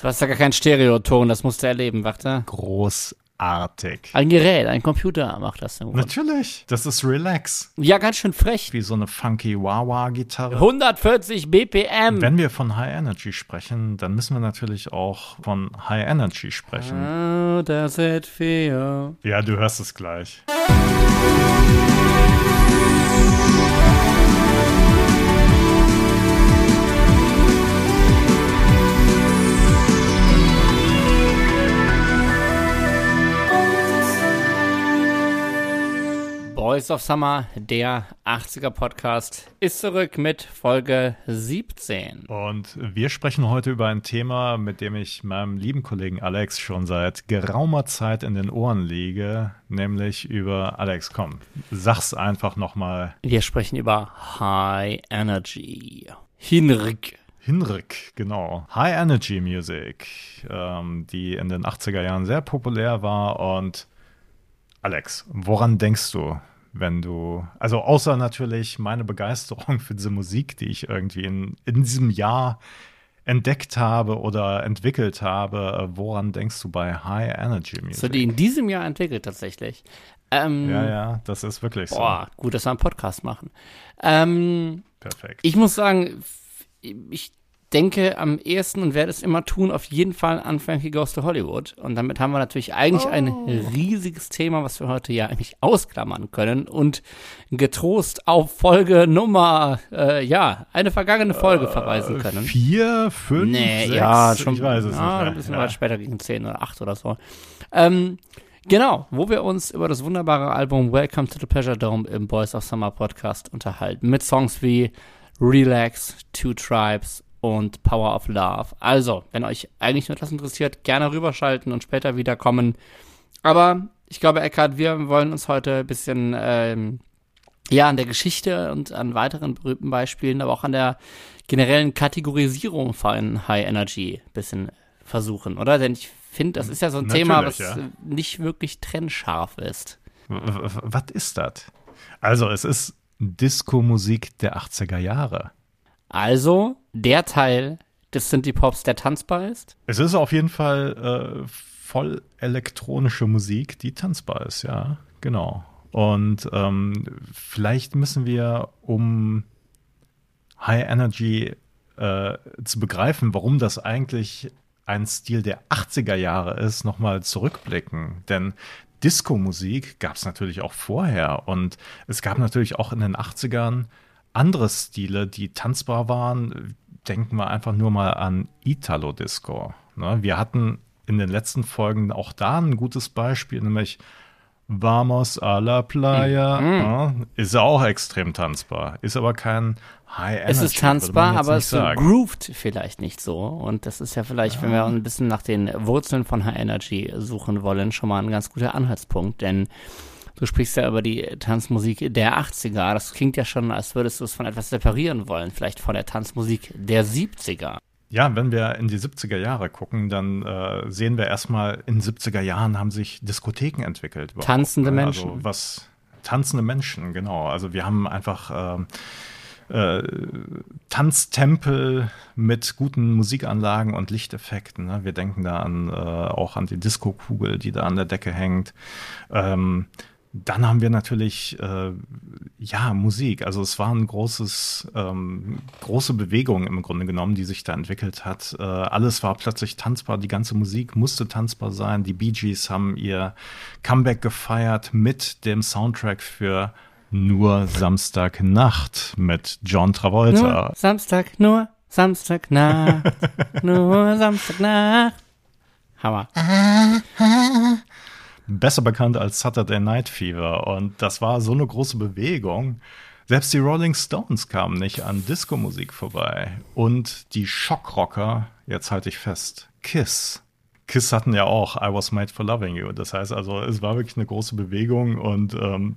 Du hast ja gar keinen Stereoton, das musst du erleben, warte. Großartig. Ein Gerät, ein Computer macht das. Im Grunde. Natürlich, das ist Relax. Ja, ganz schön frech. Wie so eine funky Wah-Wah-Gitarre. 140 BPM. Wenn wir von High Energy sprechen, dann müssen wir natürlich auch von High Energy sprechen. How does it feel? Ja, du hörst es gleich. Boys of Summer, der 80er Podcast, ist zurück mit Folge 17. Und wir sprechen heute über ein Thema, mit dem ich meinem lieben Kollegen Alex schon seit geraumer Zeit in den Ohren liege, nämlich über Alex, komm, sag's einfach nochmal. Wir sprechen über High Energy. Hinrich. Hinrich, genau. High Energy Music, ähm, die in den 80er Jahren sehr populär war. Und Alex, woran denkst du, wenn du, also außer natürlich meine Begeisterung für diese Musik, die ich irgendwie in, in diesem Jahr entdeckt habe oder entwickelt habe, äh, woran denkst du bei High Energy Music? So, die in diesem Jahr entwickelt tatsächlich. Ähm, ja, ja, das ist wirklich so. Boah, gut, dass wir einen Podcast machen. Ähm, Perfekt. ich muss sagen, ich denke am ehesten und werde es immer tun, auf jeden Fall an Frankie Goes to Hollywood. Und damit haben wir natürlich eigentlich ein riesiges Thema, was wir heute ja eigentlich ausklammern können und getrost auf Folge Nummer, äh, ja, eine vergangene Folge verweisen können. Vier, fünf, Nee, sechs, ja, schon ich weiß es ja, nicht. ein bisschen ja. weit später gegen 10 oder 8 oder so. Ähm, genau, wo wir uns über das wunderbare Album Welcome to the Pleasure Dome im Boys of Summer Podcast unterhalten. Mit Songs wie Relax, Two Tribes und Power of Love. Also, wenn euch eigentlich nur das interessiert, gerne rüberschalten und später wiederkommen. Aber ich glaube, Eckhard, wir wollen uns heute ein bisschen ähm, ja, an der Geschichte und an weiteren berühmten Beispielen, aber auch an der generellen Kategorisierung von High Energy ein bisschen versuchen, oder? Denn ich finde, das ist ja so ein Thema, was Natürlich, ja. nicht wirklich trennscharf ist. Was ist das? Also, es ist Disco-Musik der 80er Jahre. Also, der Teil des Synthie-Pops, der tanzbar ist. Es ist auf jeden Fall äh, voll elektronische Musik, die tanzbar ist, ja, genau. Und ähm, vielleicht müssen wir, um High Energy äh, zu begreifen, warum das eigentlich ein Stil der 80er Jahre ist, nochmal zurückblicken. Denn Disco-Musik gab es natürlich auch vorher und es gab natürlich auch in den 80ern andere Stile, die tanzbar waren. Denken wir einfach nur mal an Italo-Disco. Ne? Wir hatten in den letzten Folgen auch da ein gutes Beispiel, nämlich Vamos a la Playa. Mhm. Ja, ist ja auch extrem tanzbar. Ist aber kein High Energy. es ist tanzbar, aber es sagen. grooved vielleicht nicht so. Und das ist ja vielleicht, wenn wir ein bisschen nach den Wurzeln von High Energy suchen wollen, schon mal ein ganz guter Anhaltspunkt. Denn du sprichst ja über die Tanzmusik der 80er. Das klingt ja schon, als würdest du es von etwas separieren wollen. Vielleicht von der Tanzmusik der 70er. Ja, wenn wir in die 70er Jahre gucken, dann äh, sehen wir erstmal, in den 70er Jahren haben sich Diskotheken entwickelt. überhaupt, Tanzende ne? Menschen. Also was tanzende Menschen, genau. Also wir haben einfach ähm, äh, Tanztempel mit guten Musikanlagen und Lichteffekten. Ne? Wir denken da an, äh, auch an die Disco-Kugel, die da an der Decke hängt. Ähm, dann haben wir natürlich äh, ja Musik. Also es war ein großes, ähm, große Bewegung im Grunde genommen, die sich da entwickelt hat. Äh, alles war plötzlich tanzbar. Die ganze Musik musste tanzbar sein. Die Bee Gees haben ihr Comeback gefeiert mit dem Soundtrack für nur Samstagnacht mit John Travolta. Nur Samstag, nur Samstagnacht, nur Samstagnacht. Hammer. besser bekannt als Saturday Night Fever. Und das war so eine große Bewegung. Selbst die Rolling Stones kamen nicht an Disco-Musik vorbei. Und die Schockrocker, jetzt halte ich fest, Kiss. Kiss hatten ja auch I Was Made for Loving You. Das heißt also, es war wirklich eine große Bewegung. Und ähm,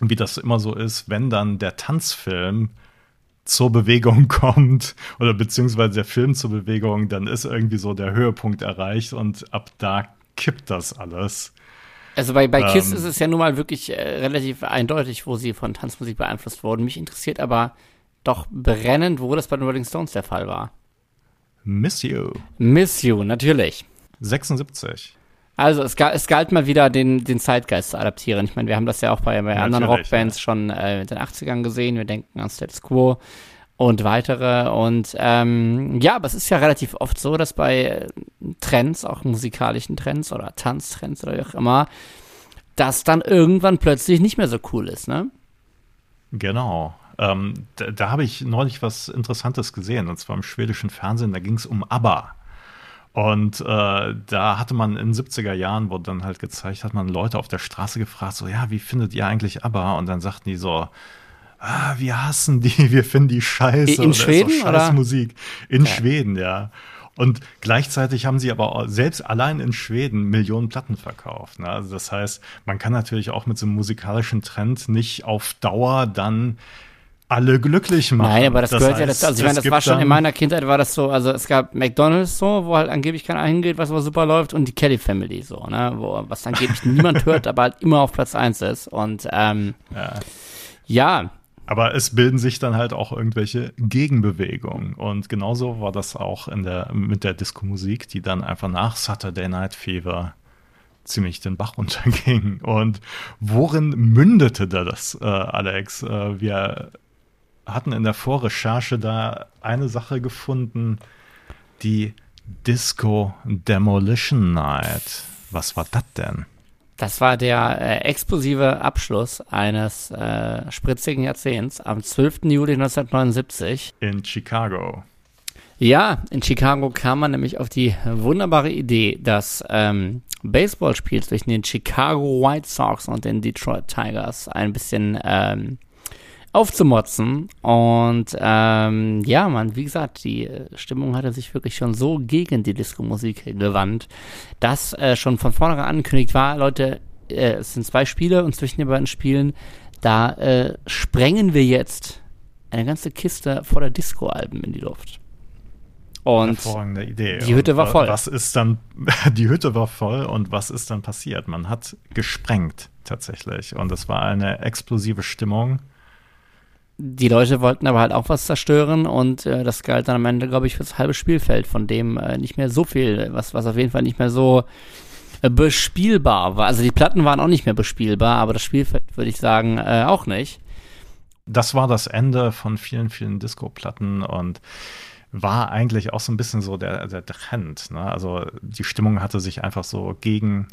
wie das immer so ist, wenn dann der Tanzfilm zur Bewegung kommt oder beziehungsweise der Film zur Bewegung, dann ist irgendwie so der Höhepunkt erreicht und ab da kippt das alles. Also bei, bei Kiss Ähm. ist es ja nun mal wirklich äh, relativ eindeutig, wo sie von Tanzmusik beeinflusst wurden. Mich interessiert aber doch brennend, wo das bei den Rolling Stones der Fall war. Miss You. Miss You, natürlich. 76. Also es, es galt mal wieder, den, den Zeitgeist zu adaptieren. Ich meine, wir haben das ja auch bei, bei anderen Rockbands ja. schon äh, in den 80ern gesehen. Wir denken an Status Quo und weitere. Und ähm, ja, aber es ist ja relativ oft so, dass bei Trends, auch musikalischen Trends oder Tanztrends oder wie auch immer, das dann irgendwann plötzlich nicht mehr so cool ist, ne? Genau. Ähm, da, da habe ich neulich was Interessantes gesehen, und zwar im schwedischen Fernsehen, da ging es um ABBA. Und äh, da hatte man in den 70er Jahren, wurde dann halt gezeigt, hat man Leute auf der Straße gefragt, so, ja, wie findet ihr eigentlich ABBA? Und dann sagten die so, ah, wir hassen die, wir finden die scheiße. In Schweden? Ist scheiß Musik. In ja. Schweden, ja. Und gleichzeitig haben sie aber selbst allein in Schweden Millionen Platten verkauft. Ne? Also das heißt, man kann natürlich auch mit so einem musikalischen Trend nicht auf Dauer dann alle glücklich machen. Nein, aber das, das gehört heißt, ja dazu. Also ich meine, das war schon in meiner Kindheit war das so, also es gab McDonalds so, wo halt angeblich keiner hingeht, was aber super läuft und die Kelly Family so, ne, wo was angeblich niemand hört, aber halt immer auf Platz eins ist und ähm, ja. ja. Aber es bilden sich dann halt auch irgendwelche Gegenbewegungen. Und genauso war das auch in der, mit der Disco-Musik, die dann einfach nach Saturday Night Fever ziemlich den Bach runterging. Und worin mündete da das, äh, Alex? Äh, wir hatten in der Vorrecherche da eine Sache gefunden, die Disco Demolition Night. Was war das denn? Das war der äh, explosive Abschluss eines äh, spritzigen Jahrzehnts am 12. Juli 1979. In Chicago. Ja, in Chicago kam man nämlich auf die wunderbare Idee, das ähm, Baseballspiel zwischen den Chicago White Sox und den Detroit Tigers ein bisschen ähm, aufzumotzen. Und ähm, ja, man, wie gesagt, die Stimmung hatte sich wirklich schon so gegen die Disco-Musik gewandt, dass äh, schon von vornherein angekündigt war, Leute, äh, es sind zwei Spiele und zwischen den beiden Spielen, da äh, sprengen wir jetzt eine ganze Kiste voller Disco-Alben in die Luft. Und Hervorragende Idee. Die Hütte und war voll. Was ist dann, die Hütte war voll und was ist dann passiert? Man hat gesprengt tatsächlich und es war eine explosive Stimmung die Leute wollten aber halt auch was zerstören und äh, das galt dann am Ende, glaube ich, für das halbe Spielfeld, von dem äh, nicht mehr so viel, was, was auf jeden Fall nicht mehr so äh, bespielbar war. Also die Platten waren auch nicht mehr bespielbar, aber das Spielfeld würde ich sagen äh, auch nicht. Das war das Ende von vielen, vielen Disco-Platten und war eigentlich auch so ein bisschen so der, der Trend. Ne? Also die Stimmung hatte sich einfach so gegen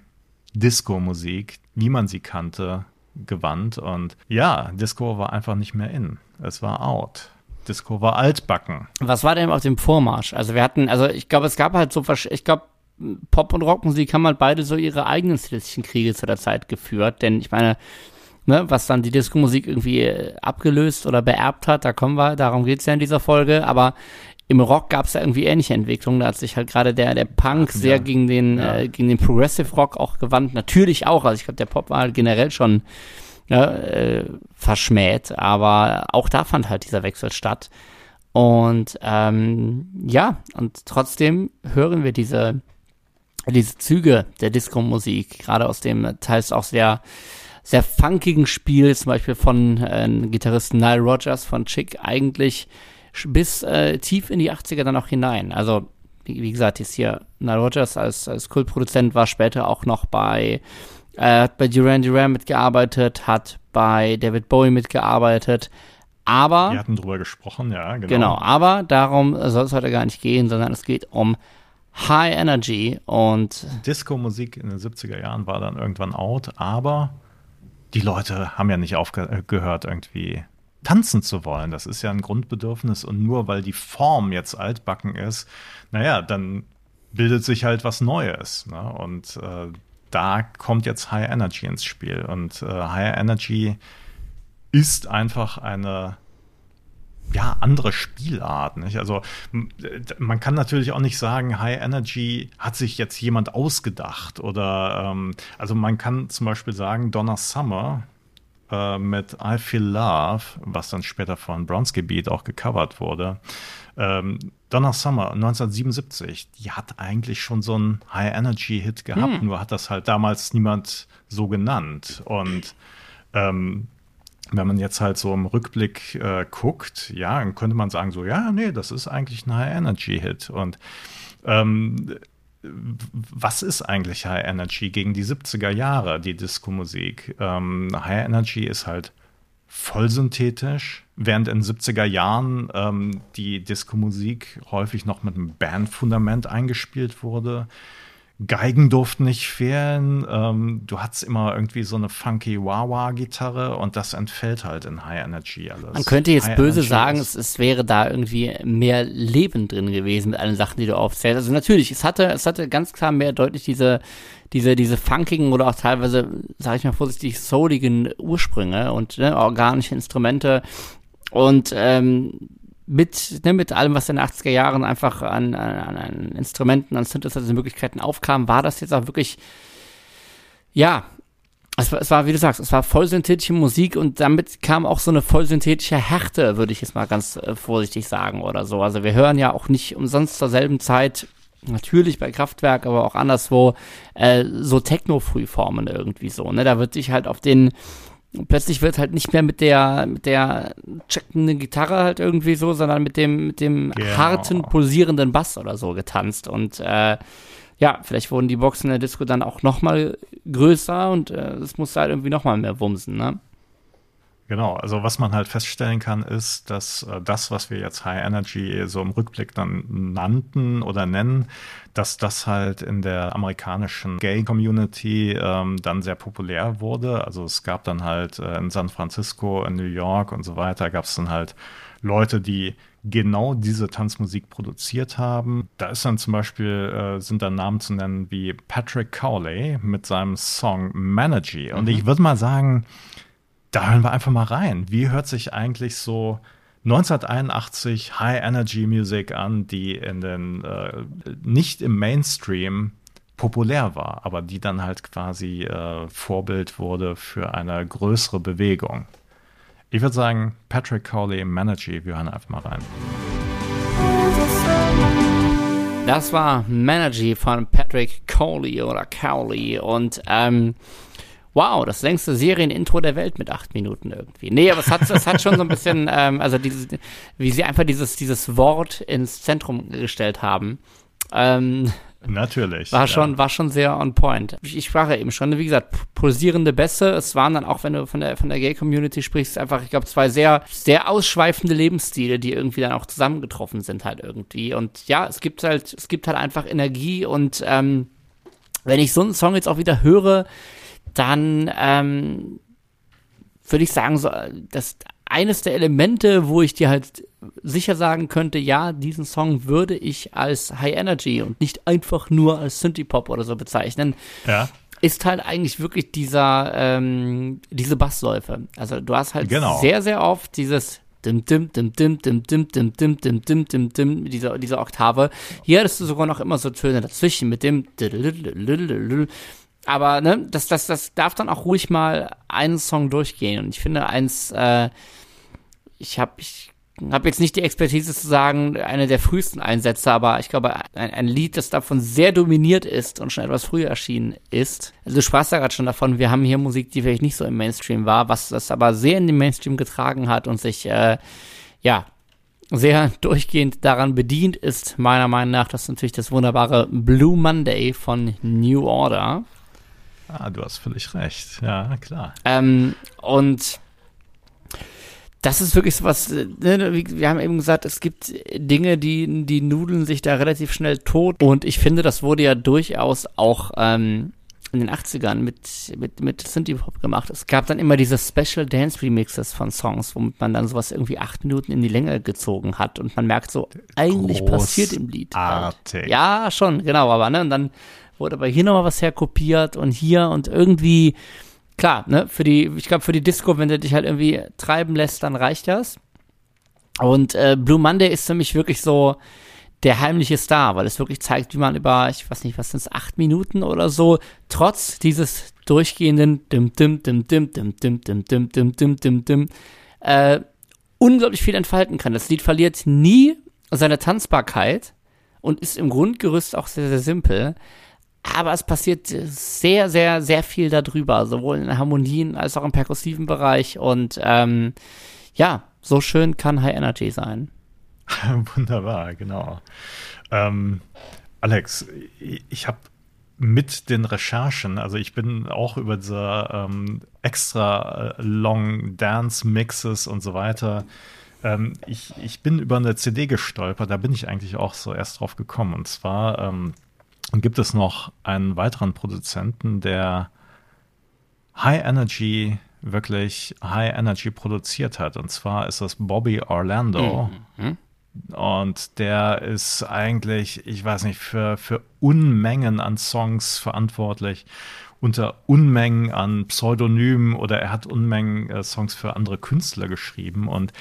Disco-Musik, wie man sie kannte, gewandt. Und ja, Disco war einfach nicht mehr in. Es war out. Disco war altbacken. Was war denn auf dem Vormarsch? Also wir hatten, also ich glaube, es gab halt so, ich glaube, Pop- und Rockmusik haben halt beide so ihre eigenen stilistischen Kriege zu der Zeit geführt. Denn ich meine, ne, was dann die Disco-Musik irgendwie äh, abgelöst oder beerbt hat, da kommen wir, darum geht's ja in dieser Folge. Aber im Rock gab es ja irgendwie ähnliche Entwicklungen. Da hat sich halt gerade der, der Punk Ach, sehr ja. gegen den, ja. äh, gegen den Progressive Rock auch gewandt. Natürlich auch. Also ich glaube, der Pop war halt generell schon ja, äh, verschmäht, aber auch da fand halt dieser Wechsel statt. Und ähm, ja, und trotzdem hören wir diese, diese Züge der Disco-Musik, gerade aus dem teils auch sehr, sehr funkigen Spiel, zum Beispiel von äh, Gitarristen Nile Rogers von Chick, eigentlich bis äh, tief in die 80er dann auch hinein. Also, wie, wie gesagt, ist hier Nile Rodgers als, als Kultproduzent war später auch noch bei, äh, hat bei Duran Duran mitgearbeitet, hat bei David Bowie mitgearbeitet. Aber. Wir hatten drüber gesprochen, ja, genau. Genau, aber darum soll es heute gar nicht gehen, sondern es geht um High Energy und. Disco-Musik in den 70er Jahren war dann irgendwann out, aber die Leute haben ja nicht aufgehört, irgendwie tanzen zu wollen. Das ist ja ein Grundbedürfnis und nur weil die Form jetzt altbacken ist, naja, dann bildet sich halt was Neues. Ne? Und äh, da kommt jetzt High Energy ins Spiel. Und äh, High Energy ist einfach eine ja, andere Spielart. Nicht? Also man kann natürlich auch nicht sagen, High Energy hat sich jetzt jemand ausgedacht. Oder ähm, also man kann zum Beispiel sagen, Donna Summer äh, mit I Feel Love, was dann später von Bronski Beat auch gecovert wurde. Ähm, Donna Summer 1977, die hat eigentlich schon so einen High-Energy-Hit gehabt, hm. nur hat das halt damals niemand so genannt. Und ähm, wenn man jetzt halt so im Rückblick äh, guckt, ja, dann könnte man sagen so, ja, nee, das ist eigentlich ein High-Energy-Hit. Und ähm, was ist eigentlich High Energy gegen die 70er Jahre, die Disco-Musik? Ähm, High Energy ist halt voll synthetisch, während in 70er Jahren ähm, die Disco-Musik häufig noch mit einem Bandfundament eingespielt wurde. Geigen durften nicht fehlen. Ähm, du hattest immer irgendwie so eine funky Wah-Wah-Gitarre und das entfällt halt in High Energy alles. Man könnte jetzt High böse Energy sagen, es, es, wäre da irgendwie mehr Leben drin gewesen mit allen Sachen, die du aufzählst. Also natürlich, es hatte, es hatte ganz klar mehr deutlich diese, diese, diese funkigen oder auch teilweise, sage ich mal vorsichtig, souligen Ursprünge und ne, organische Instrumente und ähm, mit, ne, mit allem, was in den 80er Jahren einfach an, an, an Instrumenten, an Synthesizer-Möglichkeiten aufkam, war das jetzt auch wirklich, ja, es war, es war, wie du sagst, es war vollsynthetische Musik und damit kam auch so eine vollsynthetische Härte, würde ich jetzt mal ganz äh, vorsichtig sagen oder so. Also wir hören ja auch nicht umsonst zur selben Zeit, natürlich bei Kraftwerk, aber auch anderswo, äh, so Techno-Frühformen irgendwie so. Ne? Da wird sich halt auf den und plötzlich wird halt nicht mehr mit der, mit der checkenden Gitarre halt irgendwie so, sondern mit dem, mit dem genau. harten, pulsierenden Bass oder so getanzt. Und äh, ja, vielleicht wurden die Boxen in der Disco dann auch noch mal größer und äh, es musste halt irgendwie noch mal mehr wumsen, ne? Genau, also was man halt feststellen kann, ist, dass äh, das, was wir jetzt High Energy so im Rückblick dann nannten oder nennen, dass das halt in der amerikanischen Gay-Community ähm, dann sehr populär wurde. Also es gab dann halt äh, in San Francisco, in New York und so weiter, gab es dann halt Leute, die genau diese Tanzmusik produziert haben. Da ist dann zum Beispiel, äh, sind dann Namen zu nennen wie Patrick Cowley mit seinem Song Managy. Und mhm. ich würde mal sagen, da hören wir einfach mal rein. Wie hört sich eigentlich so 1981 High Energy Music an, die in den äh, nicht im Mainstream populär war, aber die dann halt quasi äh, Vorbild wurde für eine größere Bewegung. Ich würde sagen, Patrick Cowley, Managy, wir hören einfach mal rein. Das war Managy von Patrick Cowley oder Cowley und ähm, wow, das längste Serienintro der Welt mit acht Minuten irgendwie. Nee, aber es hat, es hat schon so ein bisschen, ähm, also dieses, wie sie einfach dieses, dieses Wort ins Zentrum gestellt haben. Ähm, Natürlich. War schon, ja. war schon sehr on point. Ich, ich sprach ja eben schon, wie gesagt, pulsierende Bässe. Es waren dann auch, wenn du von der, von der Gay-Community sprichst, einfach, ich glaube, zwei sehr, sehr ausschweifende Lebensstile, die irgendwie dann auch zusammengetroffen sind halt irgendwie. Und ja, es gibt halt, es gibt halt einfach Energie und, ähm, wenn ich so einen Song jetzt auch wieder höre, dann ähm, würde ich sagen, so, das eines der Elemente, wo ich dir halt sicher sagen könnte, ja, diesen Song würde ich als High Energy und nicht einfach nur als Synthie Pop oder so bezeichnen. Ja. Ist halt eigentlich wirklich dieser, ähm, diese Bassläufe. Also du hast halt genau. sehr, sehr oft dieses dim dim dim dim dim dim dim dim dim dim dim dim diese diese Oktave. Hier hattest du sogar noch immer so Töne dazwischen mit dem aber ne, das, das, das darf dann auch ruhig mal einen Song durchgehen. Und ich finde eins, äh, ich habe ich hab jetzt nicht die Expertise zu sagen, eine der frühesten Einsätze, aber ich glaube, ein, ein, Lied, das davon sehr dominiert ist und schon etwas früher erschienen ist. Also du sprachst ja gerade schon davon, wir haben hier Musik, die vielleicht nicht so im Mainstream war, was das aber sehr in den Mainstream getragen hat und sich, äh, ja, sehr durchgehend daran bedient ist, meiner Meinung nach, das ist natürlich das wunderbare Blue Monday von New Order. Ah, du hast völlig recht. Ja, klar. Ähm, und das ist wirklich so was, ne, wir haben eben gesagt, es gibt Dinge, die, die nudeln sich da relativ schnell tot. Und ich finde, das wurde ja durchaus auch ähm, in den 80ern mit, mit, mit Synthie-Pop gemacht. Es gab dann immer diese Special Dance Remixes von Songs, womit man dann sowas irgendwie acht Minuten in die Länge gezogen hat und man merkt so, eigentlich passiert im Lied. Halt. Ja, schon, genau, aber ne, und dann wurde aber hier nochmal was herkopiert und hier und irgendwie, klar, ne, für die, ich glaube, für die Disco, wenn du dich halt irgendwie treiben lässt, dann reicht das. Und äh, Blue Monday ist für mich wirklich so der heimliche Star, weil es wirklich zeigt, wie man über, ich weiß nicht, was sind es, acht Minuten oder so, trotz dieses durchgehenden dim dim dim dim dim dim dim dim dim dim dim dim äh, unglaublich viel entfalten kann. Das Lied verliert nie seine Tanzbarkeit und ist im Grundgerüst auch sehr, sehr simpel aber es passiert sehr, sehr, sehr viel darüber, sowohl in Harmonien als auch im perkussiven Bereich. Und ähm, ja, so schön kann High Energy sein. Wunderbar, genau. Ähm, Alex, ich habe mit den Recherchen, also ich bin auch über diese ähm, extra äh, Long Dance Mixes und so weiter. Ähm, ich, ich bin über eine CD gestolpert, da bin ich eigentlich auch so erst drauf gekommen. Und zwar ähm, gibt es noch einen weiteren Produzenten, der High Energy wirklich High Energy produziert hat. Und zwar ist das Bobby Orlando. Mhm. Und der ist eigentlich, ich weiß nicht, für, für Unmengen an Songs verantwortlich, unter Unmengen an Pseudonymen oder er hat Unmengen äh, Songs für andere Künstler geschrieben. Und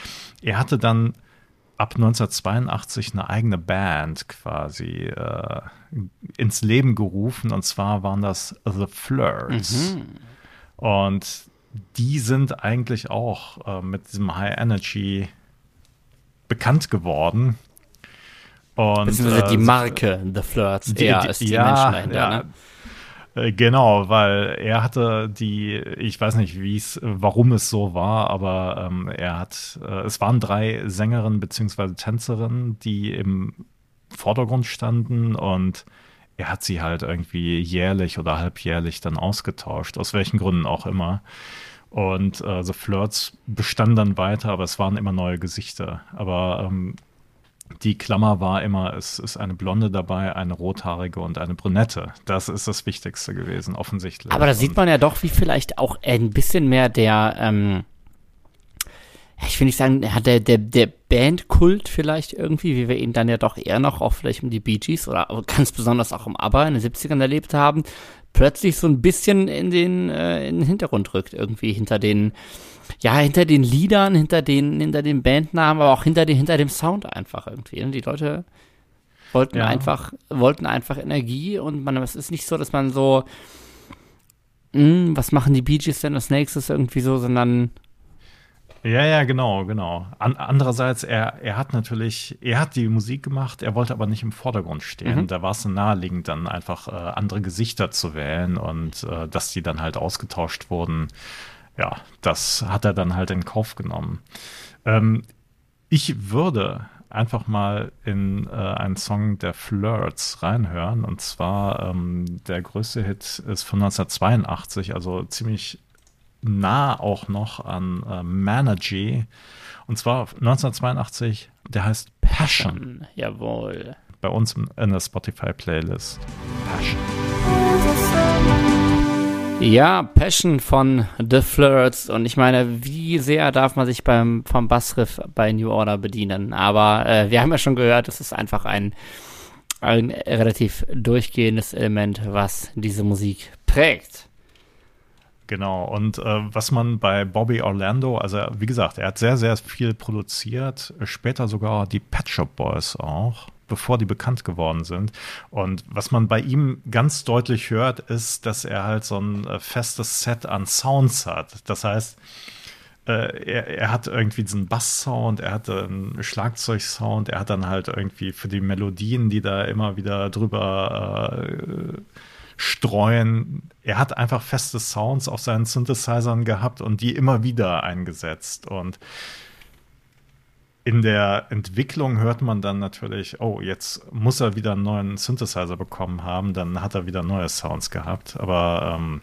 er hatte dann ab 1982 eine eigene Band quasi äh, ins Leben gerufen. Und zwar waren das The Flirts. Mhm. Und die sind eigentlich auch äh, mit diesem High Energy bekannt geworden. Und, Beziehungsweise die äh, Marke The Flirts die, die, als die ja, Menschen dahinter. Ja, ne? Äh, genau, weil er hatte die, ich weiß nicht, wie es, warum es so war, aber ähm, er hat, äh, es waren drei Sängerinnen bzw. Tänzerinnen, die im Vordergrund standen und er hat sie halt irgendwie jährlich oder halbjährlich dann ausgetauscht, aus welchen Gründen auch immer. Und äh, The Flirts bestanden dann weiter, aber es waren immer neue Gesichter. Aber ähm, die Klammer war immer, es ist eine Blonde dabei, eine rothaarige und eine Brünette. Das ist das Wichtigste gewesen, offensichtlich. Aber da sieht man ja doch, wie vielleicht auch ein bisschen mehr der, ähm, ich will nicht sagen, hat der, der, der Bandkult vielleicht irgendwie, wie wir ihn dann ja doch eher noch auch vielleicht um die Bee Gees oder ganz besonders auch um ABBA in den 70ern erlebt haben, plötzlich so ein bisschen in den, äh, in den Hintergrund rückt, irgendwie hinter den, ja, hinter den Liedern, hinter den, hinter den Bandnamen, aber auch hinter, den, hinter dem Sound einfach irgendwie. Die Leute wollten ja. einfach, wollten einfach Energie und man, es ist nicht so, dass man so, mh, hm, was machen die Bee Gees denn als nächstes irgendwie so, sondern ja, ja, genau, genau. An, andererseits, er, er hat natürlich, er hat die Musik gemacht, er wollte aber nicht im Vordergrund stehen. Mhm. Da war es naheliegend, dann einfach äh, andere Gesichter zu wählen und äh, dass die dann halt ausgetauscht wurden. Ja, das hat er dann halt in Kauf genommen. Ähm, ich würde einfach mal in äh, einen Song der Flirts reinhören. Und zwar ähm, der größte Hit ist von 1982, also ziemlich nah auch noch an äh, Manergy. Und zwar 1982, der heißt Passion. Jawohl. Bei uns in der Spotify-Playlist. Passion. Ja, Passion von The Flirts. Und ich meine, wie sehr darf man sich beim, vom Bassriff bei New Order bedienen? Aber äh, wir haben ja schon gehört, es ist einfach ein, ein relativ durchgehendes Element, was diese Musik prägt. Genau, und äh, was man bei Bobby Orlando, also wie gesagt, er hat sehr, sehr viel produziert, später sogar die Pet Shop Boys auch, bevor die bekannt geworden sind. Und was man bei ihm ganz deutlich hört, ist, dass er halt so ein äh, festes Set an Sounds hat. Das heißt, äh, er, er, hat irgendwie diesen Bass-Sound, er hat einen Schlagzeug-Sound, er hat dann halt irgendwie für die Melodien, die da immer wieder drüber äh, streuen. Er hat einfach feste Sounds auf seinen Synthesizern gehabt und die immer wieder eingesetzt. Und in der Entwicklung hört man dann natürlich, oh, jetzt muss er wieder einen neuen Synthesizer bekommen haben, dann hat er wieder neue Sounds gehabt. Aber ähm,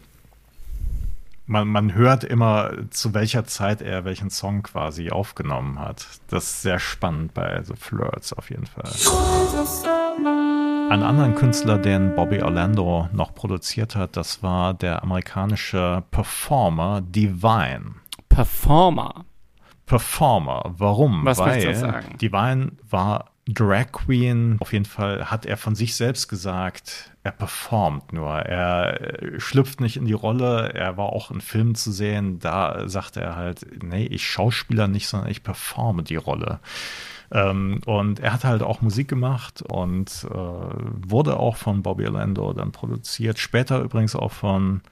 man, man hört immer, zu welcher Zeit er welchen Song quasi aufgenommen hat. Das ist sehr spannend bei The Flirts auf jeden Fall. Ein anderen Künstler, den Bobby Orlando noch produziert hat, das war der amerikanische Performer Divine. Performer? Performer. Warum? Was Weil du sagen? Divine war Drag Queen. Auf jeden Fall hat er von sich selbst gesagt, er performt nur. Er äh, schlüpft nicht in die Rolle. Er war auch in Filmen zu sehen. Da sagte er halt, nee, ich schauspieler nicht, sondern ich performe die Rolle. Ähm, und er hat halt auch Musik gemacht und äh, wurde auch von Bobby Orlando dann produziert. Später übrigens auch von.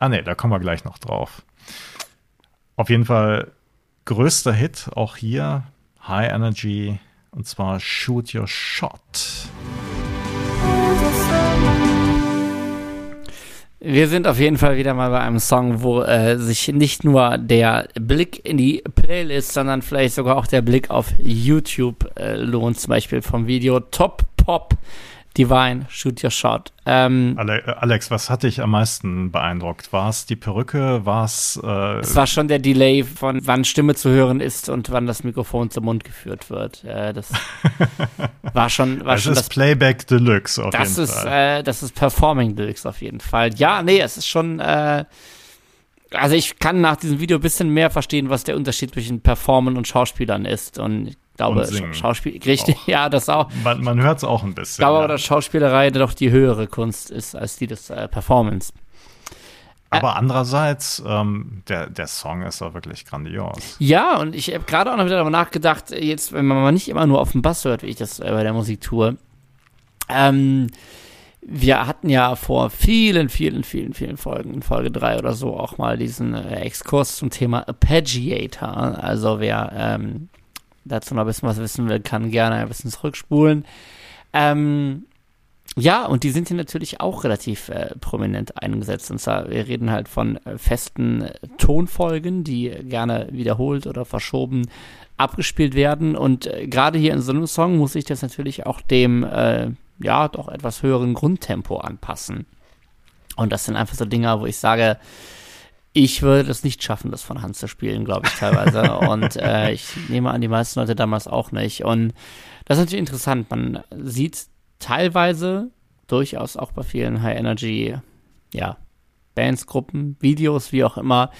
Ah, ne, da kommen wir gleich noch drauf. Auf jeden Fall größter Hit auch hier, High Energy, und zwar Shoot Your Shot. Wir sind auf jeden Fall wieder mal bei einem Song, wo äh, sich nicht nur der Blick in die Playlist, sondern vielleicht sogar auch der Blick auf YouTube äh, lohnt. Zum Beispiel vom Video Top Pop Divine, Shoot Your Shot. Ähm, Alex, was hat dich am meisten beeindruckt? War es die Perücke? War es. Äh es war schon der Delay von wann Stimme zu hören ist und wann das Mikrofon zum Mund geführt wird. Äh, das war schon. War das schon ist das, Playback Deluxe auf das jeden ist, Fall. Äh, das ist Performing Deluxe auf jeden Fall. Ja, nee, es ist schon. Äh, also ich kann nach diesem Video ein bisschen mehr verstehen, was der Unterschied zwischen Performen und Schauspielern ist. Und ich glaube, Schauspiel, richtig, auch. ja, das auch. Man, man hört es auch ein bisschen. Ich glaube ja. dass Schauspielerei doch die höhere Kunst ist als die des äh, Performance. Aber andererseits, ähm, der, der Song ist doch wirklich grandios. Ja, und ich habe gerade auch noch wieder darüber nachgedacht, jetzt, wenn man mal nicht immer nur auf dem Bass hört, wie ich das äh, bei der Musik tue. Ähm, wir hatten ja vor vielen, vielen, vielen, vielen Folgen, in Folge 3 oder so, auch mal diesen äh, Exkurs zum Thema Arpeggiator. Also wer ähm, dazu noch ein bisschen was wissen will, kann gerne ein bisschen zurückspulen. Ähm, ja, und die sind hier natürlich auch relativ äh, prominent eingesetzt. Und zwar, wir reden halt von äh, festen Tonfolgen, die gerne wiederholt oder verschoben abgespielt werden. Und äh, gerade hier in so einem Song muss ich das natürlich auch dem, äh, ja, doch etwas höheren Grundtempo anpassen. Und das sind einfach so Dinge, wo ich sage, ich würde das nicht schaffen, das von Hand zu spielen, glaube ich teilweise. und äh, ich nehme an, die meisten Leute damals auch nicht. Und das ist natürlich interessant. Man sieht teilweise durchaus auch bei vielen High Energy, ja, Bands, Gruppen, Videos, wie auch immer,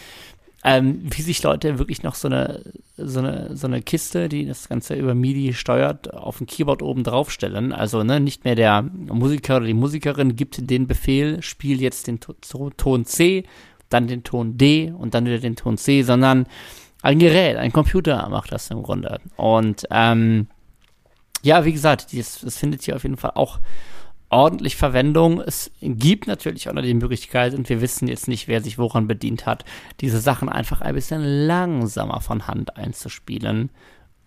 ähm, wie sich Leute wirklich noch so eine, so eine, so eine Kiste, die das Ganze über MIDI steuert, auf dem Keyboard oben draufstellen. Also ne, nicht mehr der Musiker oder die Musikerin gibt den Befehl, spiel jetzt den Ton C dann den Ton D und dann wieder den Ton C, sondern ein Gerät, ein Computer macht das im Grunde. Und ähm, ja, wie gesagt, das findet hier auf jeden Fall auch ordentlich Verwendung. Es gibt natürlich auch noch die Möglichkeit, und wir wissen jetzt nicht, wer sich woran bedient hat, diese Sachen einfach ein bisschen langsamer von Hand einzuspielen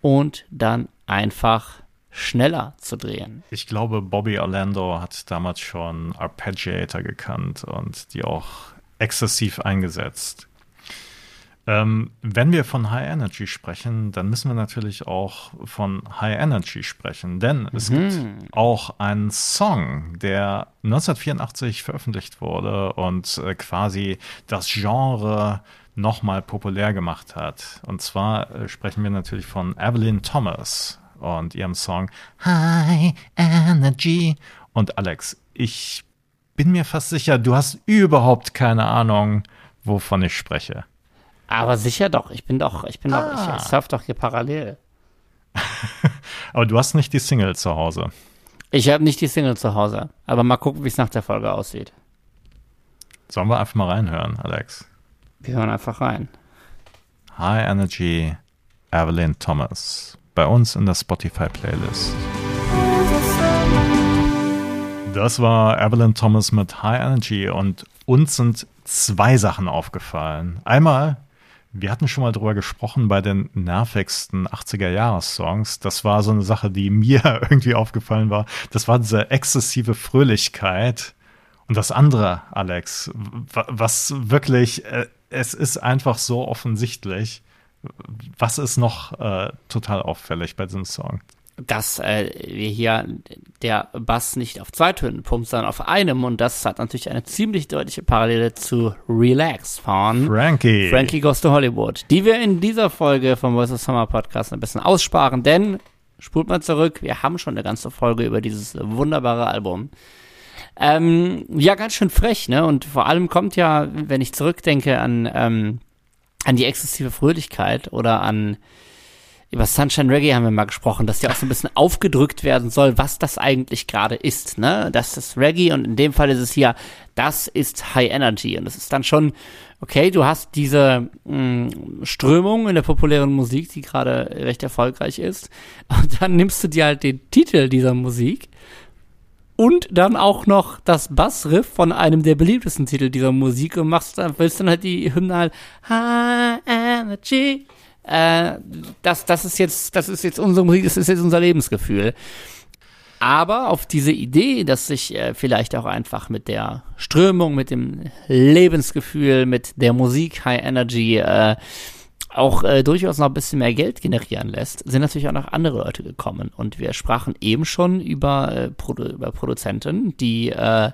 und dann einfach schneller zu drehen. Ich glaube, Bobby Orlando hat damals schon Arpeggiator gekannt und die auch exzessiv eingesetzt. Ähm, wenn wir von High Energy sprechen, dann müssen wir natürlich auch von High Energy sprechen, denn mhm. es gibt auch einen Song, der 1984 veröffentlicht wurde und äh, quasi das Genre nochmal populär gemacht hat. Und zwar äh, sprechen wir natürlich von Evelyn Thomas und ihrem Song High Energy. Und Alex, ich bin mir fast sicher, du hast überhaupt keine Ahnung, wovon ich spreche. Aber sicher doch, ich bin doch, ich bin ah. doch, ich ah. surf doch hier parallel. aber du hast nicht die Single zu Hause. Ich habe nicht die Single zu Hause, aber mal gucken, wie es nach der Folge aussieht. Sollen wir einfach mal reinhören, Alex? Wir hören einfach rein. High Energy, Evelyn Thomas. Bei uns in der Spotify-Playlist. Das war Evelyn Thomas mit High Energy und uns sind zwei Sachen aufgefallen. Einmal, wir hatten schon mal drüber gesprochen bei den nervigsten 80er-Jahres-Songs. Das war so eine Sache, die mir irgendwie aufgefallen war. Das war diese exzessive Fröhlichkeit. Und das andere, Alex, was wirklich, äh, es ist einfach so offensichtlich. Was ist noch äh, total auffällig bei diesem Song? Dass äh, wir hier der Bass nicht auf zwei Tönen pumpt, sondern auf einem. Und das hat natürlich eine ziemlich deutliche Parallele zu Relax von Frankie. Frankie Goes to Hollywood, die wir in dieser Folge vom Voice of Summer Podcast ein bisschen aussparen, denn spult mal zurück, wir haben schon eine ganze Folge über dieses wunderbare Album. Ähm, ja, ganz schön frech, ne? Und vor allem kommt ja, wenn ich zurückdenke an, ähm, an die exzessive Fröhlichkeit oder an über Sunshine Reggae haben wir mal gesprochen, dass ja auch so ein bisschen aufgedrückt werden soll, was das eigentlich gerade ist, ne? Das ist Reggae und in dem Fall ist es hier, das ist High Energy. Und das ist dann schon, okay, du hast diese mh, mm, Strömung in der populären Musik, die gerade recht erfolgreich ist. Und dann nimmst du dir halt den Titel dieser Musik und dann auch noch das Bassriff von einem der beliebtesten Titel dieser Musik und machst dann, willst dann halt die Hymne halt High Energy äh, das, das ist jetzt, das ist jetzt unsere Musik, das ist jetzt unser Lebensgefühl. Aber auf diese Idee, dass sich äh, vielleicht auch einfach mit der Strömung, mit dem Lebensgefühl, mit der Musik High Energy äh, auch äh, durchaus noch ein bisschen mehr Geld generieren lässt, sind natürlich auch noch andere Leute gekommen. Und wir sprachen eben schon über, äh, Produ über Produzenten, die äh,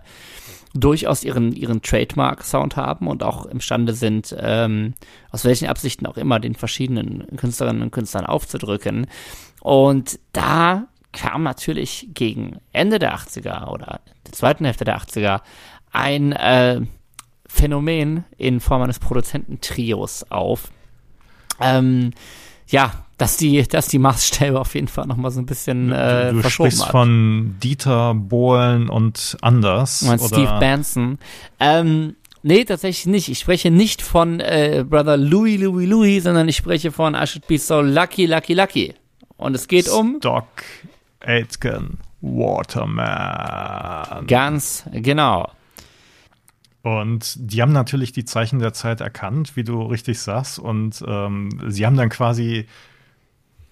durchaus ihren, ihren Trademark-Sound haben und auch imstande sind, ähm, aus welchen Absichten auch immer, den verschiedenen Künstlerinnen und Künstlern aufzudrücken. Und da kam natürlich gegen Ende der 80er oder der zweiten Hälfte der 80er ein äh, Phänomen in Form eines Produzententrios auf. Ähm, ja, dass die, dass die Maßstäbe auf jeden Fall nochmal so ein bisschen äh, du, du verschoben sprichst hat. von Dieter Bohlen und Anders. Meinst oder? Steve Benson. Ähm, nee, tatsächlich nicht. Ich spreche nicht von äh, Brother Louis, Louis, Louis, sondern ich spreche von I Should Be So Lucky, Lucky, Lucky. Und es geht um Stock Aitken Waterman. ganz genau. Und die haben natürlich die Zeichen der Zeit erkannt, wie du richtig sagst. Und ähm, sie haben dann quasi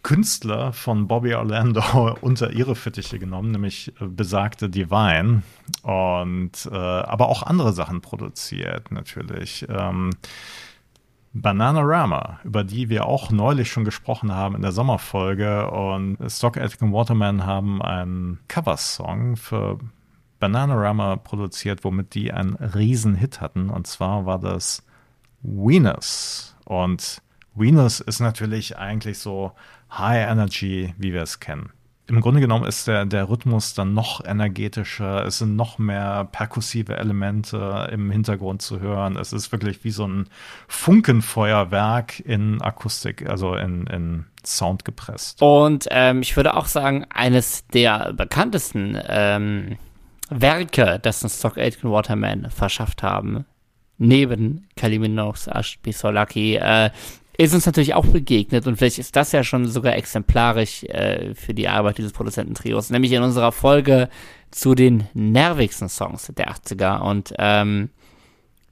Künstler von Bobby Orlando unter ihre Fittiche genommen, nämlich äh, besagte Divine. Und äh, aber auch andere Sachen produziert, natürlich. Ähm, Bananarama, über die wir auch neulich schon gesprochen haben in der Sommerfolge. Und Stock Aitken Waterman haben einen Coversong für Bananarama produziert, womit die einen riesen Hit hatten. Und zwar war das Venus. Und Venus ist natürlich eigentlich so High Energy, wie wir es kennen. Im Grunde genommen ist der, der Rhythmus dann noch energetischer, es sind noch mehr perkussive Elemente im Hintergrund zu hören. Es ist wirklich wie so ein Funkenfeuerwerk in Akustik, also in, in Sound gepresst. Und ähm, ich würde auch sagen, eines der bekanntesten ähm, Werke, das uns Stock Aitken Waterman verschafft haben, neben I Should Be So Lucky, äh, ist uns natürlich auch begegnet und vielleicht ist das ja schon sogar exemplarisch äh, für die Arbeit dieses Produzententrios, nämlich in unserer Folge zu den nervigsten Songs der 80er und ähm,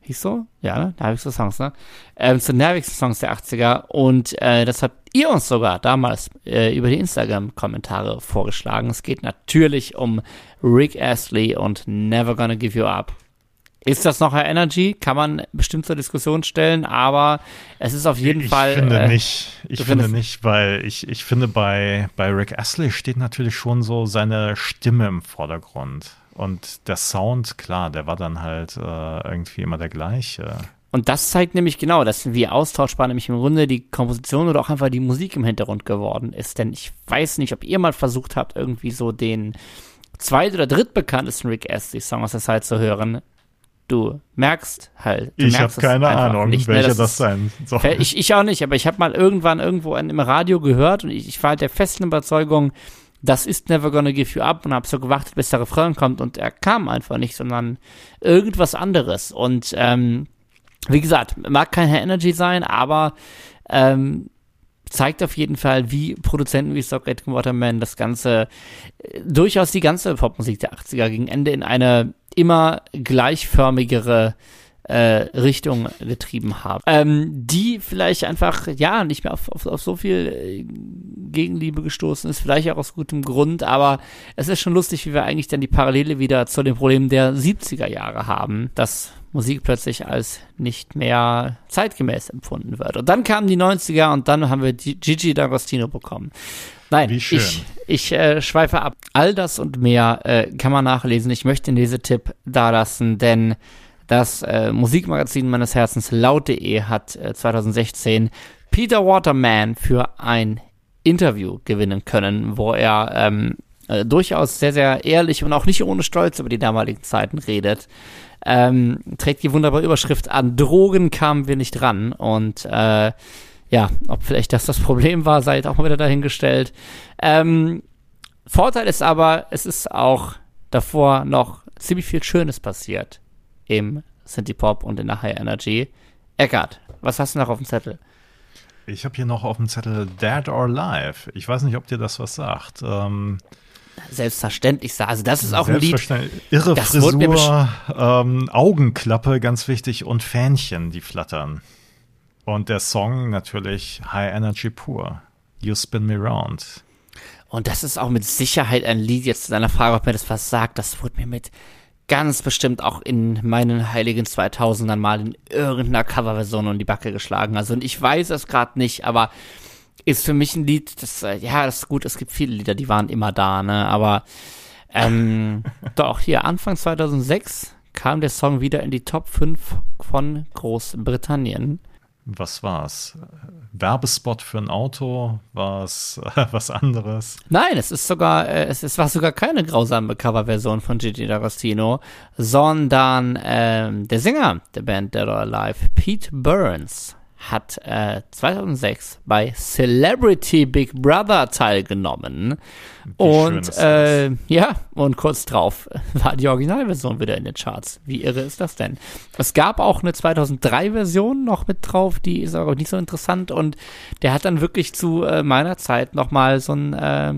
hieß so? Ja, ne? Nervigste Songs, ne? Ähm, zu nervigsten Songs der 80er und äh, das habt ihr uns sogar damals äh, über die Instagram-Kommentare vorgeschlagen. Es geht natürlich um Rick Astley und Never Gonna Give You Up. Ist das noch Energy? Kann man bestimmt zur Diskussion stellen, aber es ist auf jeden ich Fall. Ich finde äh, nicht. Ich finde nicht, weil ich, ich finde, bei, bei Rick Astley steht natürlich schon so seine Stimme im Vordergrund. Und der Sound, klar, der war dann halt äh, irgendwie immer der gleiche. Und das zeigt nämlich genau, dass wie austauschbar nämlich im Grunde die Komposition oder auch einfach die Musik im Hintergrund geworden ist. Denn ich weiß nicht, ob ihr mal versucht habt, irgendwie so den zweit- oder drittbekanntesten Rick Astley-Song aus der Zeit zu hören. Du merkst halt. Du Ich habe keine Ahnung, nicht, ne? welcher das, ist- sein soll. Äh, Ich, ich auch nicht, aber ich habe mal irgendwann irgendwo in- im Radio gehört und ich, ich war halt der festen Überzeugung, das ist Never Gonna Give You Up und habe so gewartet, bis der Refrain kommt und er kam einfach nicht, sondern irgendwas anderes. Und ähm, wie gesagt, mag kein High Energy sein, aber ähm, zeigt auf jeden Fall, wie Produzenten wie Stock Aitken Waterman das Ganze, äh, durchaus die ganze Popmusik der 80er gegen Ende in eine immer gleichförmigere äh, Richtung getrieben haben. Ähm, die vielleicht einfach, ja, nicht mehr auf, auf, auf so viel äh, Gegenliebe gestoßen ist, vielleicht auch aus gutem Grund, aber es ist schon lustig, wie wir eigentlich dann die Parallele wieder zu den Problemen der 70er Jahre haben, dass Musik plötzlich als nicht mehr zeitgemäß empfunden wird. Und dann kamen die 90er und dann haben wir Gigi D'Agostino bekommen. Nein, Wie schön. ich, ich äh, schweife ab. All das und mehr äh, kann man nachlesen. Ich möchte den Lesetipp dalassen, denn das äh, Musikmagazin meines Herzens laut.de hat äh, 2016 Peter Waterman für ein Interview gewinnen können, wo er ähm, äh, durchaus sehr, sehr ehrlich und auch nicht ohne Stolz über die damaligen Zeiten redet. Ähm, trägt die wunderbare Überschrift an Drogen kamen wir nicht ran und äh, ja, ob vielleicht das das Problem war, sei jetzt auch mal wieder dahingestellt. Ähm, Vorteil ist aber, es ist auch davor noch ziemlich viel Schönes passiert im Synthie Pop und in der High Energy. Eckart, was hast du noch auf dem Zettel? Ich habe hier noch auf dem Zettel Dead or Alive. Ich weiß nicht, ob dir das was sagt. Ähm, Selbstverständlich, also das ist auch ein Lied. Irre Das Frisur, ähm, Augenklappe, ganz wichtig, und Fähnchen, die flattern. Und der Song natürlich High Energy pur. You Spin Me Round. Und das ist auch mit Sicherheit ein Lied, jetzt zu deiner Frage, ob mir das was sagt, das wurde mir mit ganz bestimmt auch in meinen heiligen 2000ern mal in irgendeiner Coverversion um die Backe geschlagen. Also und ich weiß es gerade nicht, aber ist für mich ein Lied, das, äh, ja, das ist gut, es gibt viele Lieder, die waren immer da, ne, aber ähm, doch, hier Anfang 2006 kam der Song wieder in die Top 5 von Großbritannien. Was war's? Werbespot für ein Auto? War es äh, was anderes? Nein, es ist sogar, äh, es, es war sogar keine grausame Coverversion von Gigi D'Agostino, sondern ähm, der Sänger der Band Dead or Alive, Pete Burns, hat äh, 2006 bei Celebrity Big Brother teilgenommen. Wie und äh, ja, und kurz drauf war die Originalversion wieder in den Charts. Wie irre ist das denn? Es gab auch eine 2003-Version noch mit drauf, die ist aber nicht so interessant und der hat dann wirklich zu äh, meiner Zeit nochmal so ein äh,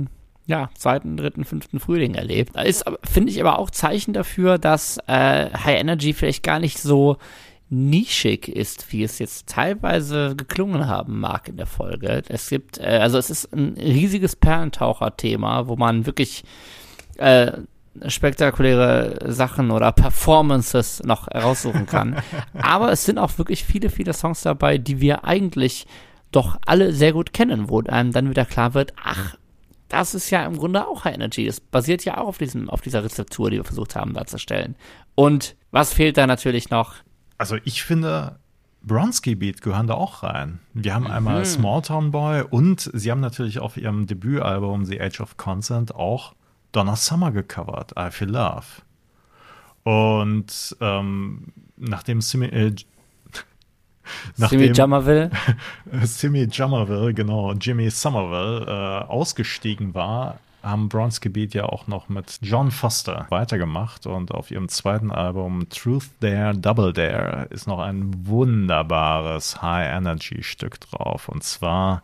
ja, zweiten, dritten, fünften Frühling erlebt. Ist, finde ich aber auch Zeichen dafür, dass äh, High Energy vielleicht gar nicht so nischig ist, wie es jetzt teilweise geklungen haben mag in der Folge. Es gibt, äh, also es ist ein riesiges Perlentaucher-Thema, wo man wirklich äh, spektakuläre Sachen oder Performances noch heraussuchen kann. Aber es sind auch wirklich viele, viele Songs dabei, die wir eigentlich doch alle sehr gut kennen, wo einem dann wieder klar wird, ach, das ist ja im Grunde auch High Energy. Das basiert ja auch auf, diesem, auf dieser Rezeptur, die wir versucht haben darzustellen. Und was fehlt da natürlich noch? Also ich finde, Bronski Beat gehören da auch rein. Wir haben mhm. einmal Small Town Boy und sie haben natürlich auf ihrem Debütalbum The Age of Consent auch Donna Summer gecovert, I Feel Love. Und ähm, nachdem Simi, äh, Simi Jammerville, Simi Jammerville, genau, Jimmy Somerville äh, ausgestiegen war, haben Bronze-Gebiet ja auch noch mit John Foster weitergemacht und auf ihrem zweiten Album Truth Dare Double Dare ist noch ein wunderbares High-Energy-Stück drauf und zwar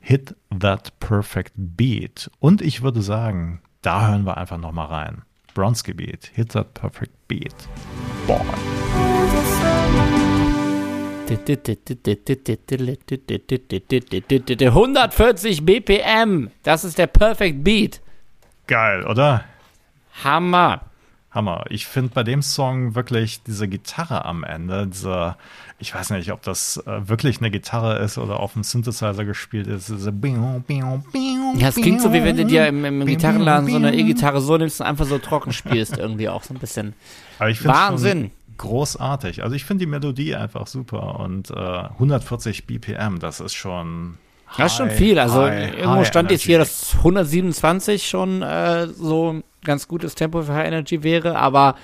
Hit That Perfect Beat. Und ich würde sagen, da hören wir einfach nochmal rein. Bronze-Gebiet, Hit That Perfect Beat. Boah. 140 BPM. Das ist der Perfect Beat. Geil, oder? Hammer. Hammer. Ich finde bei dem Song wirklich diese Gitarre am Ende, dieser, ich weiß nicht, ob das äh, wirklich eine Gitarre ist oder auf dem Synthesizer gespielt ist. Diese ja, es klingt so, wie wenn du dir im, im Gitarrenladen so eine E-Gitarre so nimmst und einfach so trocken spielst, irgendwie auch so ein bisschen. Wahnsinn großartig. Also ich finde die Melodie einfach super und äh, 140 BPM, das ist schon. Das ist schon viel. Also high, irgendwo high stand jetzt hier, dass 127 schon äh, so ganz gutes Tempo für High Energy wäre, aber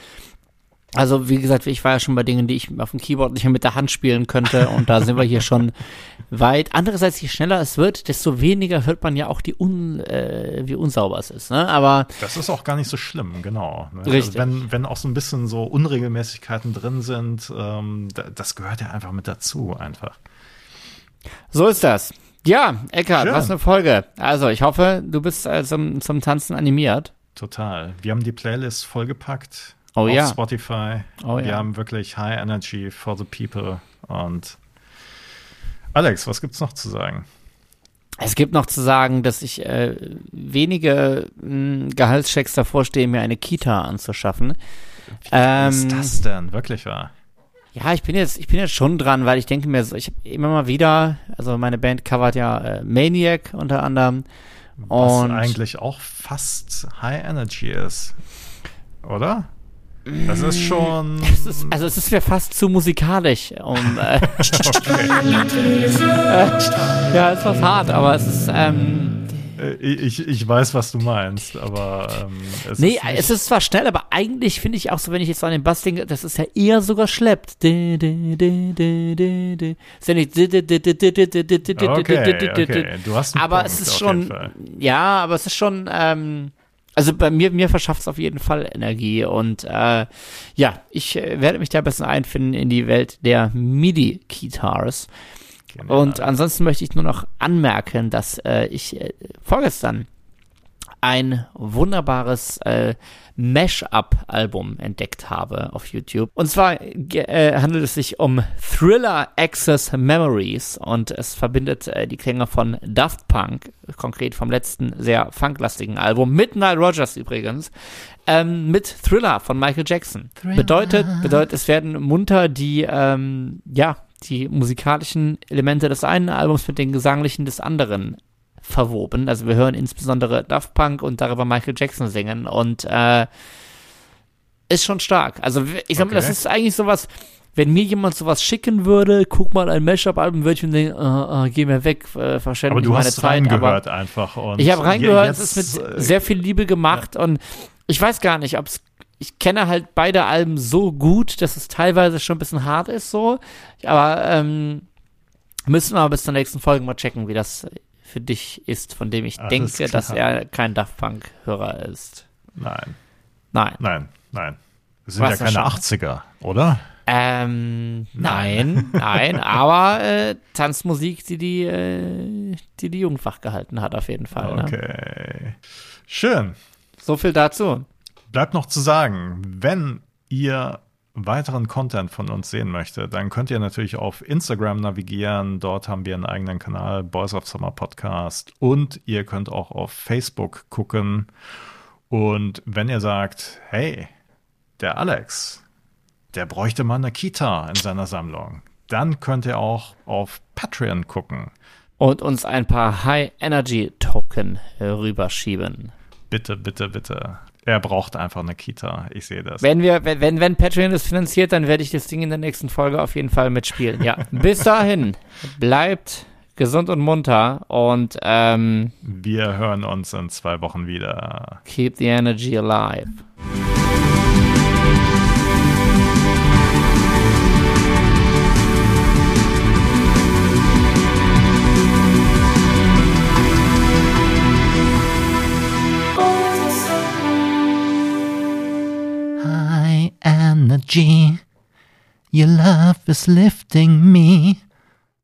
also, wie gesagt, ich war ja schon bei Dingen, die ich auf dem Keyboard nicht mehr mit der Hand spielen könnte. Und da sind wir hier schon weit. Andererseits, je schneller es wird, desto weniger hört man ja auch, die un, äh, wie unsauber es ist. Ne? Aber das ist auch gar nicht so schlimm, genau. Ne? Richtig. Also wenn, wenn auch so ein bisschen so Unregelmäßigkeiten drin sind, ähm, das gehört ja einfach mit dazu, einfach. So ist das. Ja, Eckhard, was eine Folge. Also, ich hoffe, du bist äh, zum, zum Tanzen animiert. Total. Wir haben die Playlist vollgepackt oh, auf ja. Spotify. Oh, Wir ja. haben wirklich High Energy for the People. Und Alex, was gibt's noch zu sagen? Es gibt noch zu sagen, dass ich äh, wenige mh, Gehaltschecks davor stehe, mir eine Kita anzuschaffen. Wie ähm, ist das denn? Wirklich wahr? Ja, ich bin jetzt, ich bin jetzt schon dran, weil ich denke mir so, ich habe immer mal wieder, also meine Band covert ja äh, Maniac unter anderem. Was und eigentlich auch fast High Energy ist. Oder? Das ist schon. Es ist, also es ist mir fast zu musikalisch, um. Äh, ja, es war hart, aber es ist. Ähm, ich, ich weiß, was du meinst, aber ähm, es nee, ist es ist zwar schnell, aber eigentlich finde ich auch so, wenn ich jetzt an den Bass denke, das ist ja eher sogar schleppt. Ist ja nicht. Okay, okay. Du hast einen aber Punkt, es ist schon, ja, aber es ist schon, ähm, also bei mir, mir verschafft es auf jeden Fall Energie und äh, ja, ich äh, werde mich da besser einfinden in die Welt der MIDI-Guitars. Genau. Und ansonsten möchte ich nur noch anmerken, dass äh, ich äh, vorgestern ein wunderbares äh, Mash-up-Album entdeckt habe auf YouTube. Und zwar äh, handelt es sich um Thriller Access Memories und es verbindet äh, die Klänge von Daft Punk, konkret vom letzten sehr funklastigen Album, mit Nile Rogers übrigens, ähm, mit Thriller von Michael Jackson. Thriller. Bedeutet, bedeutet, es werden munter die, ähm, ja, die musikalischen Elemente des einen Albums mit den gesanglichen des anderen verwoben. Also wir hören insbesondere Daft Punk und darüber Michael Jackson singen und äh, ist schon stark. Also ich sag mal, das ist eigentlich sowas, wenn mir jemand sowas schicken würde, guck mal ein Mashup-Album, würde ich mir denken, uh, uh, geh mir weg, äh, verschwende aber meine Zeit. Reingehört aber einfach und ich habe reingehört, es ist mit sehr viel Liebe gemacht ja. und ich weiß gar nicht, ob es ich kenne halt beide Alben so gut, dass es teilweise schon ein bisschen hart ist so, aber ähm, müssen wir bis zur nächsten Folge mal checken, wie das für dich ist, von dem ich Alles denke, klar. dass er kein Daft Punk-Hörer ist. Nein. Nein. Nein, nein. Das sind Was ja keine 80er, oder? Ähm, nein, nein, aber äh, Tanzmusik, die die, äh, die die Jugend gehalten hat, auf jeden Fall. Ne? Okay. Ne? Schön. So viel dazu. Bleibt noch zu sagen, wenn ihr weiteren Content von uns sehen möchte, dann könnt ihr natürlich auf Instagram navigieren. Dort haben wir einen eigenen Kanal, Boys of Summer Podcast. Und ihr könnt auch auf Facebook gucken. Und wenn ihr sagt, hey, der Alex, der bräuchte mal eine Kita in seiner Sammlung, dann könnt ihr auch auf Patreon gucken. Und uns ein paar High-Energy-Token rüberschieben. Bitte, bitte, bitte. Er braucht einfach eine Kita. Ich sehe das. Wenn wir, wenn, wenn Patreon das finanziert, dann werde ich das Ding in der nächsten Folge auf jeden Fall mitspielen. Ja. Bis dahin, bleibt gesund und munter und ähm, wir hören uns in zwei Wochen wieder. Keep the energy alive. Energy. Your love is lifting me.